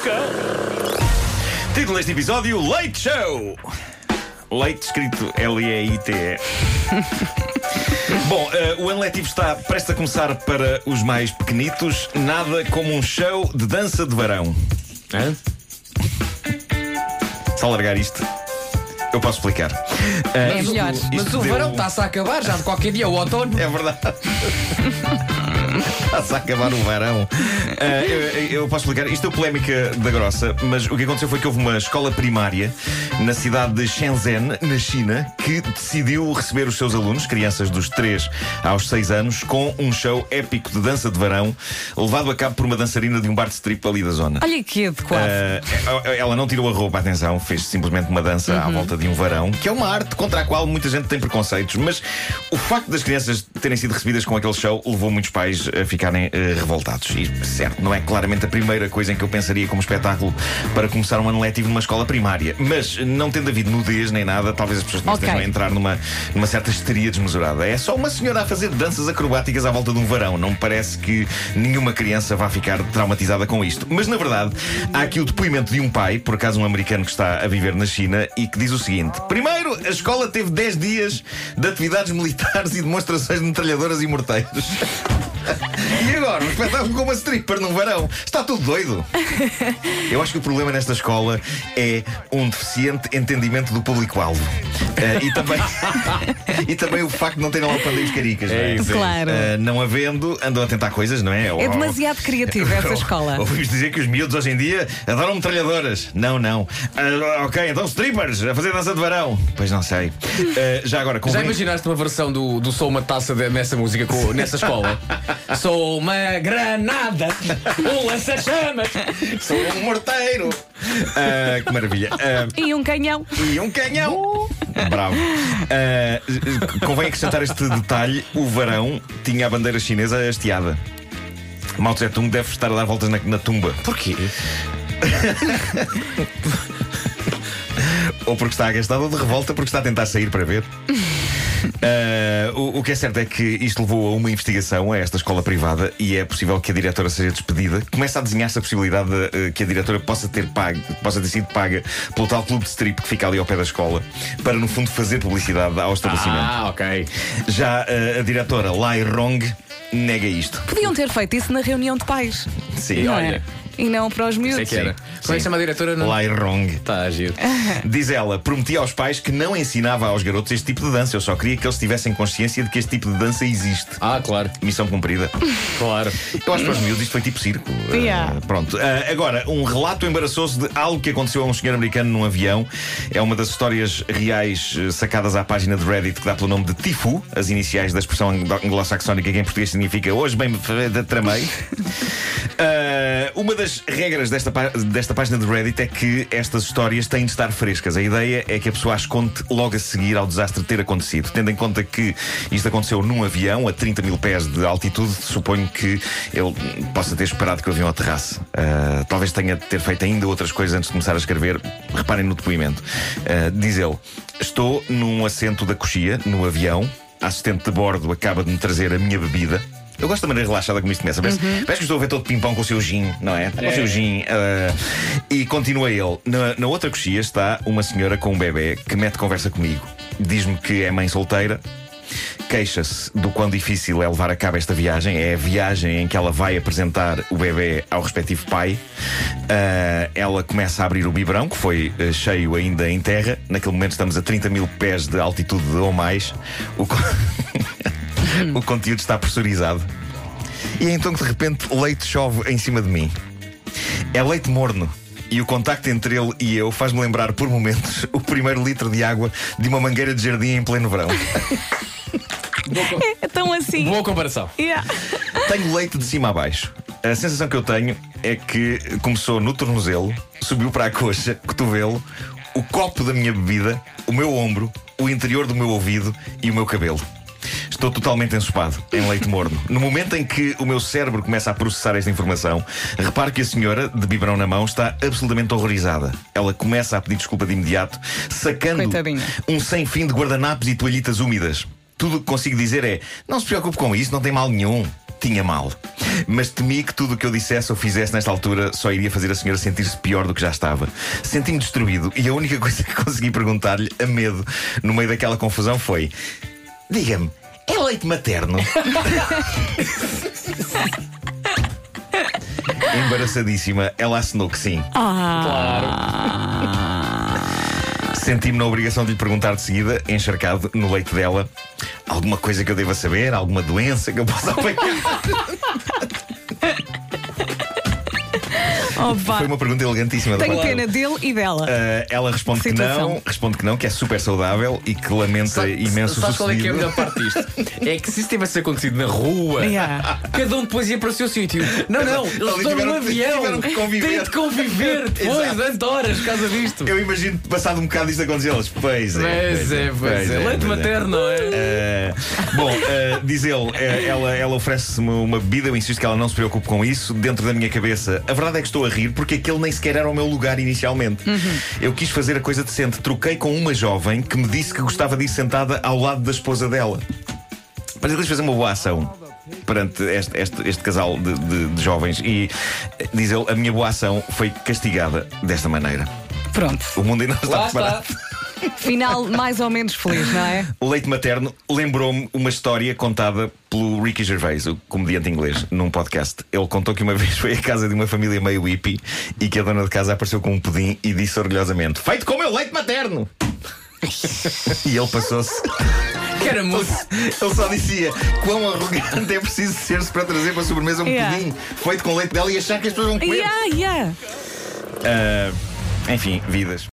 boca. Título deste episódio: Leite Show. Leite escrito L-E-I-T-E. Bom, eh, o ano letivo está prestes a começar para os mais pequenitos. Nada como um show de dança de varão. Hã? Só largar isto, eu posso explicar. É isto- melhor. isto Mas o deu- verão está-se a acabar já de qualquer dia, o outono. É verdade. Está-se a acabar o verão. Ah, eu, eu posso explicar. Isto é polémica da grossa, mas o que aconteceu foi que houve uma escola primária na cidade de Shenzhen, na China, que decidiu receber os seus alunos, crianças dos 3 aos 6 anos, com um show épico de dança de verão, levado a cabo por uma dançarina de um bar de strip ali da zona. Olha que adequado. Uh, ela não tirou a roupa, atenção, fez simplesmente uma dança à volta de um varão, que é uma arte contra a qual muita gente tem preconceitos, mas o facto das crianças terem sido recebidas com aquele show levou muitos pais a ficarem uh, revoltados. E, certo, não é claramente a primeira coisa em que eu pensaria como espetáculo para começar um ano letivo numa escola primária, mas não tendo havido nudez nem nada, talvez as pessoas Ok. estejam a entrar numa, numa certa histeria desmesurada. É só uma senhora a fazer danças acrobáticas à volta de um varão. Não me parece que nenhuma criança vá ficar traumatizada com isto. Mas na verdade, há aqui o depoimento de um pai, por acaso um americano que está a viver na China, e que diz o seguinte: Primeiro, a escola teve 10 dias de atividades militares e demonstrações de metralhadoras e morteiros. E agora, um espetáculo com uma stripper no verão. Está tudo doido. Eu acho que o problema nesta escola é um deficiente entendimento do público-alvo. Eh, e, também, e também o facto de não terem lá o pandeiros caricas. não é? É isso, é Claro. Eh, não havendo, andam a tentar coisas, não é? É demasiado criativa essa escola. Ouvimos dizer que os miúdos hoje em dia adoram metralhadoras. Não, não. Ah, ok, então strippers a fazer dança de varão. Pois não sei. Já agora, Já convém... imaginaste uma versão do, do Sou uma taça de- nessa música com- nessa escola? Sou uma granada, um lança-chamas. Sou um morteiro. Ah, que maravilha. Ah, E um canhão. E um canhão! Bravo. Ah, convém acrescentar este detalhe: o varão tinha a bandeira chinesa hasteada. Mao Tse Tung deve estar a dar voltas na, na tumba. Porquê? Ou porque está agastado ou de revolta porque está a tentar sair para ver. Ah, o, o que é certo é que isto levou a uma investigação a esta escola privada e é possível que a diretora seja despedida. Começa a desenhar-se a possibilidade de, eh, que a diretora possa ter, pago, possa ter sido paga pelo tal clube de strip que fica ali ao pé da escola para, no fundo, fazer publicidade ao estabelecimento. Ah, ok. Já eh, a diretora Lai Rong nega isto. Podiam ter feito isso na reunião de pais. Sim, não olha. é? E não para os Sei miúdos. que era. Como é que chama a diretora? Não? Lai Rong. Está a giro. Diz ela, prometi aos pais que não ensinava aos garotos este tipo de dança. Eu só queria que eles tivessem consciência de que este tipo de dança existe. Ah, claro, Missão cumprida. claro. Eu acho que para os miúdos isto foi tipo circo. Uh, Yeah. pronto. Uh, agora, um relato embaraçoso de algo que aconteceu a um senhor americano num avião. É uma das histórias reais uh, sacadas à página de Reddit que dá pelo nome de Tifu, as iniciais da expressão anglo- anglo-saxónica que em português significa hoje bem me tramei. Uh, uma das regras desta, desta página de Reddit é que estas histórias têm de estar frescas. A ideia é que a pessoa as conte logo a seguir ao desastre ter acontecido. Tendo em conta que isto aconteceu num avião a 30 mil pés de altitude, suponho que ele possa ter esperado que o avião aterrasse. Uh, talvez tenha de ter feito ainda outras coisas antes de começar a escrever. Reparem no depoimento. Uh, diz ele: Estou num assento da coxia, no avião. A assistente de bordo acaba de me trazer a minha bebida. Eu gosto da maneira relaxada como isto começa. Parece, parece que estou a ver todo pimpão com o seu gin, não é? Com o seu gin. ah, e continua ele. Na, na outra coxia está uma senhora com um bebê que mete conversa comigo. Diz-me que é mãe solteira. Queixa-se do quão difícil é levar a cabo esta viagem. É a viagem em que ela vai apresentar o bebê ao respectivo pai. Ah, ela começa a abrir o biberão, que foi ah, cheio ainda em terra. Naquele momento estamos a 30 mil pés de altitude ou mais. O o conteúdo está pressurizado. E é então que de repente leite chove em cima de mim. É leite morno. E o contacto entre ele e eu faz-me lembrar por momentos o primeiro litro de água de uma mangueira de jardim em pleno verão. É tão assim. Boa comparação. Yeah. Tenho leite de cima a baixo. A sensação que eu tenho é que começou no tornozelo, subiu para a coxa, cotovelo, o copo da minha bebida, o meu ombro, o interior do meu ouvido e o meu cabelo. Estou totalmente ensopado, em leite morno. No momento em que o meu cérebro começa a processar esta informação, reparo que a senhora, de biberão na mão, está absolutamente horrorizada. Ela começa a pedir desculpa de imediato, sacando Coitadinha. um sem fim de guardanapos e toalhitas úmidas. Tudo o que consigo dizer é: não se preocupe com isso, não tem mal nenhum. tinha mal. Mas temi que tudo o que eu dissesse ou fizesse nesta altura só iria fazer a senhora sentir-se pior do que já estava. Senti-me destruído e a única coisa que consegui perguntar-lhe, a medo, no meio daquela confusão, foi: Diga-me, leite materno? Embaraçadíssima, ela assinou que sim. Senti-me na obrigação de lhe perguntar de seguida, encharcado no leito dela, alguma coisa que eu deva saber, alguma doença que eu possa apanhar. Vá. Foi uma pergunta elegantíssima da Tenho parte pena dele e dela. Uh, ela responde que não, responde que não, que é super saudável e que lamenta Sabe- imenso o Sabes qual é que é a melhor parte disto? É que se isso tivesse acontecido na rua, Yeah. cada um depois ia para o seu sítio. Não, não, eles estão num avião. Têm de conviver depois, durante horas, por causa disto. Eu imagino passado um bocado isto acontecer, eles, pois é. Pois é, pois é. Leite pois materno, não é? Uh, bom, uh, diz ele, ela, ela oferece-me uma bebida, eu insisto que ela não se preocupe com isso. Dentro da minha cabeça, a verdade é que estou a rir porque aquele nem sequer era o meu lugar inicialmente. Eu quis fazer a coisa decente. Troquei com uma jovem que me disse que gostava de ir sentada ao lado da esposa dela. Mas eles fazer uma boa ação perante este, este- este casal de, de- de jovens e diz ele, a minha boa ação foi castigada desta maneira. Pronto. O mundo ainda não está Lá preparado. está. Final mais ou menos feliz, não é? O leite materno lembrou-me uma história contada pelo Ricky Gervais, o comediante inglês, num podcast. Ele contou que uma vez foi à casa de uma família meio hippie e que a dona de casa apareceu com um pudim e disse orgulhosamente: Feito com o meu leite materno! e ele passou-se. Que era moço. Ele só dizia quão arrogante é preciso ser-se para trazer para a sobremesa um Yeah. pudim feito com leite dela e achar que as pessoas vão comer. Yeah, yeah. Ah, enfim, vidas.